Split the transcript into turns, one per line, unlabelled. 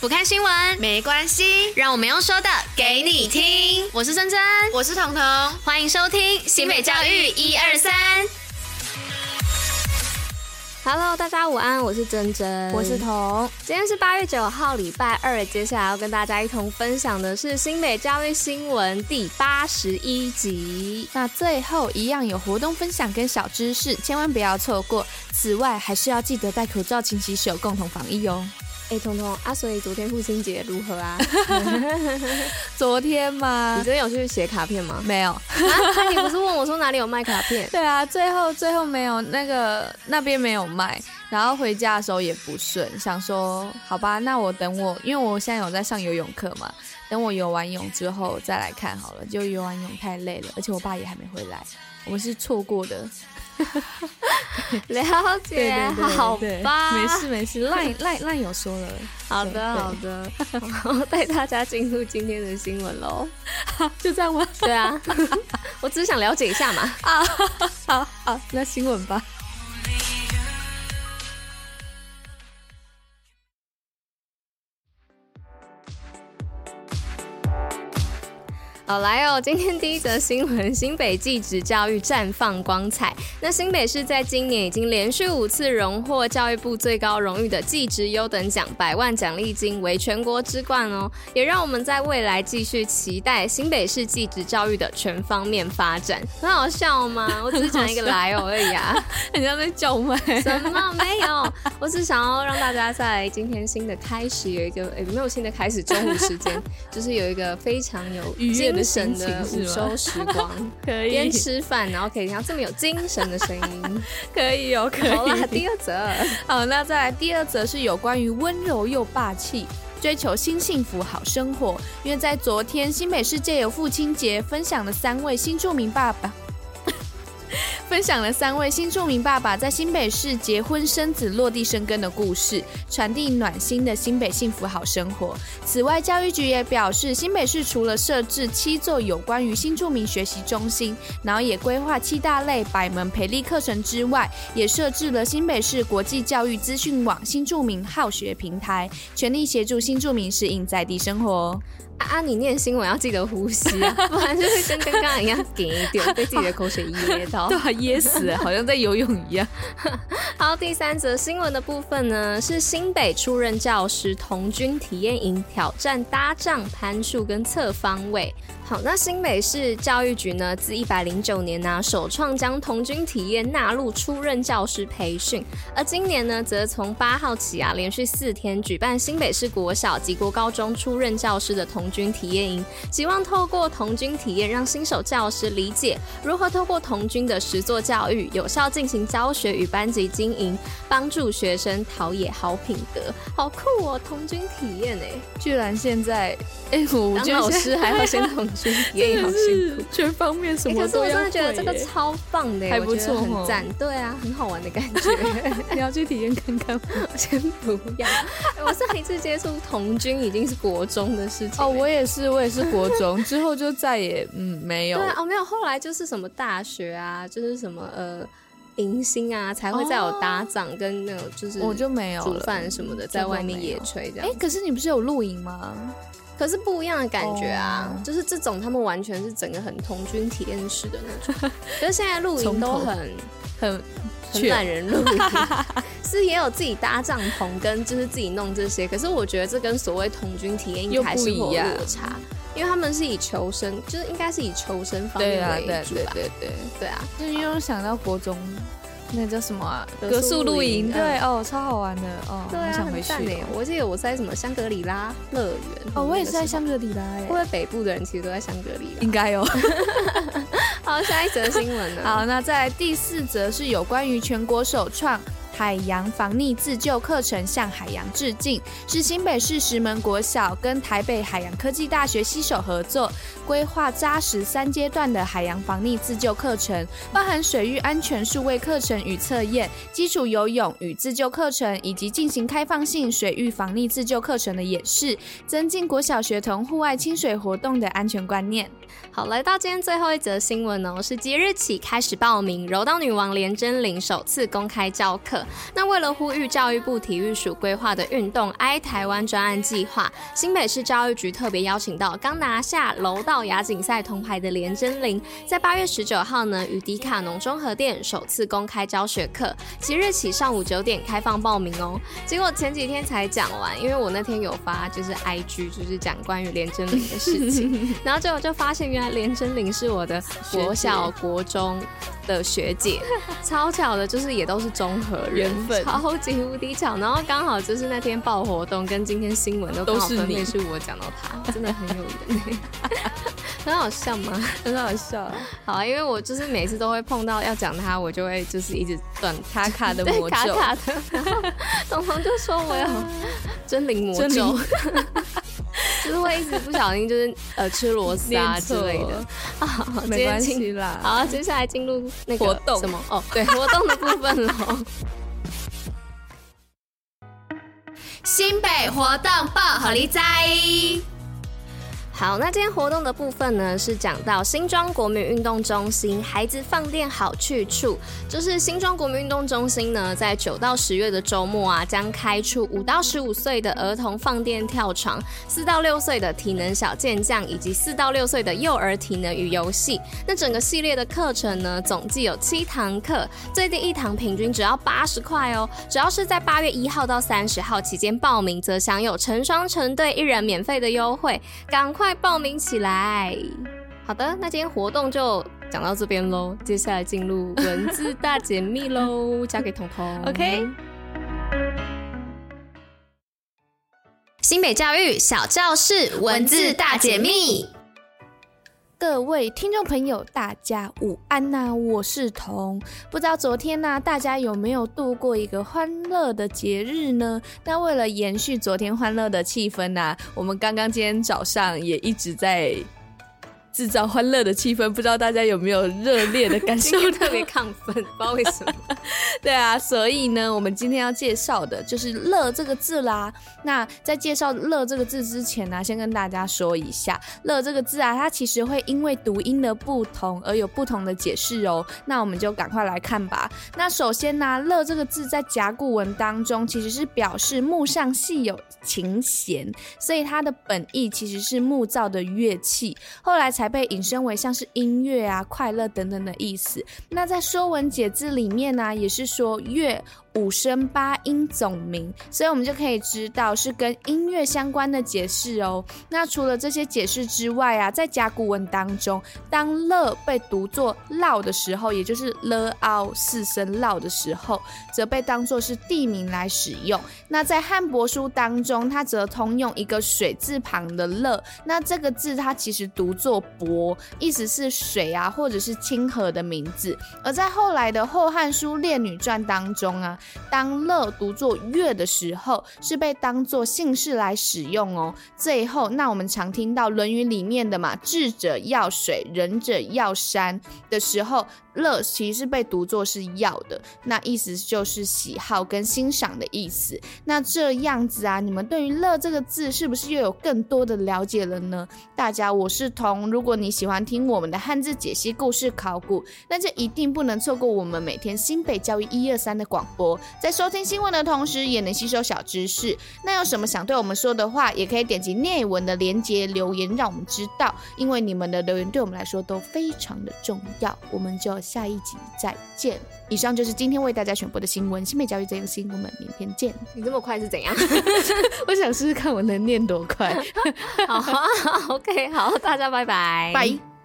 不看新闻
没关系，
让我们用说的给你听。我是珍珍，
我是彤彤，
欢迎收听新北教育一二三。Hello，大家午安，我是珍珍，
我是彤。
今天是八月九号，礼拜二。接下来要跟大家一同分享的是新北教育新闻第八十一集。
那最后一样有活动分享跟小知识，千万不要错过。此外，还是要记得戴口罩、勤洗手，共同防疫哦。
哎，彤彤啊，所以昨天父亲节如何啊？
昨天嘛？
你昨天有去写卡片吗？
没有。
那你不是问我说哪里有卖卡片？
对啊，最后最后没有那个那边没有卖，然后回家的时候也不顺，想说好吧，那我等我，因为我现在有在上游泳课嘛，等我游完泳之后再来看好了。就游完泳太累了，而且我爸也还没回来，我们是错过的。
了解，对对对对好吧，
没事没事，赖 赖赖有说了，
好的好的，我，带大家进入今天的新闻喽，
就这样吗？
对啊，我只是想了解一下嘛，啊，
好好，那新闻吧。
好来哦，今天第一则新闻：新北技职教育绽放光彩。那新北市在今年已经连续五次荣获教育部最高荣誉的技职优等奖，百万奖励金为全国之冠哦。也让我们在未来继续期待新北市技职教育的全方面发展。很好笑吗？我只是讲一个来哦而已啊。
人家在叫卖？
什么没有？我只想要让大家在今天新的开始有一个诶，没有新的开始，中午时间就是有一个非常有 愉悦的神的午休时光，
可以
边吃饭，然后可以听到这么有精神的声音，
可以哦，可以。
好啦，第二则，
好，那再来第二则是有关于温柔又霸气，追求新幸福好生活。因为在昨天新北世界有父亲节，分享了三位新著名爸爸。分享了三位新住民爸爸在新北市结婚生子、落地生根的故事，传递暖心的新北幸福好生活。此外，教育局也表示，新北市除了设置七座有关于新住民学习中心，然后也规划七大类百门培力课程之外，也设置了新北市国际教育资讯网新住民好学平台，全力协助新住民适应在地生活。
啊！你念新闻要记得呼吸啊，不然就会跟跟刚刚一样 顶一点，被自己的口水噎到，
对，噎死，好像在游泳一样。
好，第三则新闻的部分呢，是新北出任教师童军体验营挑战搭帐、攀树跟侧方位。好，那新北市教育局呢，自一百零九年呢、啊，首创将童军体验纳入初任教师培训，而今年呢，则从八号起啊，连续四天举办新北市国小及国高中初任教师的童军体验营，希望透过童军体验，让新手教师理解如何透过童军的实作教育，有效进行教学与班级经营，帮助学生陶冶好品德。好酷哦，童军体验哎，
居然现在哎，我
当老师还要先童。也好辛苦，
全方面什么都要、欸。可是我真的
觉得这个超棒的，
还不错，很赞。
对啊，很好玩的感觉。
你要去体验看看吗？
先不要。我上一次接触童军已经是国中的事情。
哦，我也是，我也是国中之后就再也嗯没有。
对啊，哦没有，后来就是什么大学啊，就是什么呃迎新啊，才会再有搭帐跟那种就是
我就没有
煮饭什么的，在外面野炊这样。
哎、欸，可是你不是有露营吗？
可是不一样的感觉啊，oh. 就是这种他们完全是整个很童军体验式的那种。可是现在露营都很很很懒人露营，是也有自己搭帐篷跟就是自己弄这些。可是我觉得这跟所谓童军体验应该还是有落差，因为他们是以求生，就是应该是以求生方面为主吧。对啊，对对对对对啊，
就是因为想到国中。那叫什么啊？格数露营，对哦，超好玩的哦，对啊，想回去
呢。我记得我在什么香格里拉乐园
哦，我也是在香格里拉耶。
会不会北部的人其实都在香格里拉？
应该有。
好，下一则新闻呢？
好，那在第四则是有关于全国首创。海洋防溺自救课程向海洋致敬，是新北市石门国小跟台北海洋科技大学携手合作，规划扎实三阶段的海洋防溺自救课程，包含水域安全数位课程与测验、基础游泳与自救课程，以及进行开放性水域防溺自救课程的演示，增进国小学童户外亲水活动的安全观念。
好，来到今天最后一则新闻哦，是即日起开始报名，柔道女王连真羚首次公开教课。那为了呼吁教育部体育署规划的运动爱台湾专案计划，新北市教育局特别邀请到刚拿下楼道亚锦赛铜牌的连真玲，在八月十九号呢，与迪卡侬综合店首次公开教学课，即日起上午九点开放报名哦。结果前几天才讲完，因为我那天有发就是 IG，就是讲关于连真玲的事情，然后结果就发现原来连真玲是我的国小国中的学姐，超巧的，就是也都是综合人，缘分超级无敌巧。然后刚好就是那天报活动跟今天新闻都刚好分别是我讲到他，真的很有缘，很好笑吗？
很好笑。
好啊，因为我就是每次都会碰到要讲他，我就会就是一直断
卡卡的魔咒，卡卡的。
彤彤就说我有真灵魔咒。就是会一直不小心，就是呃吃螺丝啊之类的啊，
没关系啦。
好，接下来进入那个
活动
什么？哦，对，活动的部分喽。
新北活动报予你知。
好，那今天活动的部分呢，是讲到新庄国民运动中心孩子放电好去处，就是新庄国民运动中心呢，在九到十月的周末啊，将开出五到十五岁的儿童放电跳床，四到六岁的体能小健将，以及四到六岁的幼儿体能与游戏。那整个系列的课程呢，总计有七堂课，最低一堂平均只要八十块哦。只要是在八月一号到三十号期间报名，则享有成双成对一人免费的优惠，赶快！快报名起来！好的，那今天活动就讲到这边喽。接下来进入文字大解密喽，交给彤彤。
OK。新北教育小教室文字大解密。
各位听众朋友，大家午安呐、我是彤，不知道昨天呢、大家有没有度过一个欢乐的节日呢？那为了延续昨天欢乐的气氛呢、我们刚刚今天早上也一直在。制造欢乐的气氛，不知道大家有没有热烈的感受？
特别亢奋，不知道为什么。
对啊，所以呢，我们今天要介绍的就是“乐”这个字啦。那在介绍“乐”这个字之前呢、啊，先跟大家说一下，“乐”这个字啊，它其实会因为读音的不同而有不同的解释哦。那我们就赶快来看吧。那首先呢、啊，“乐”这个字在甲骨文当中其实是表示木上系有琴弦，所以它的本意其实是木造的乐器，后来才。被引申为像是音乐啊、快乐等等的意思。那在《说文解字》里面呢、也是说乐。五声八音总名，所以我们就可以知道是跟音乐相关的解释哦。那除了这些解释之外啊，在甲骨文当中，当“乐”被读作“烙”的时候，也就是“了凹”四声“烙”的时候，则被当作是地名来使用。那在汉帛书当中，它则通用一个水字旁的“乐”，那这个字它其实读作“渤”，意思是水啊，或者是清河的名字。而在后来的《后汉书·列女传》当中啊。当乐读作乐的时候，是被当作姓氏来使用哦。最后，那我们常听到《论语》里面的嘛，“智者要水，仁者要山”的时候。乐其实是被读作是要的，那意思就是喜好跟欣赏的意思。那这样子啊，你们对于“乐”这个字是不是又有更多的了解了呢？大家，我是彤。如果你喜欢听我们的汉字解析、故事考古，那就一定不能错过我们每天新北教育一二三的广播。在收听新闻的同时，也能吸收小知识。那有什么想对我们说的话，也可以点击内文的连接留言，让我们知道。因为你们的留言对我们来说都非常的重要。我们就。下一集再见。以上就是今天为大家选播的新闻。新美教育最新，我们明天见。
你这么快是怎样？
我想试试看我能念多快。
好，好，OK，好，大家拜拜，
拜。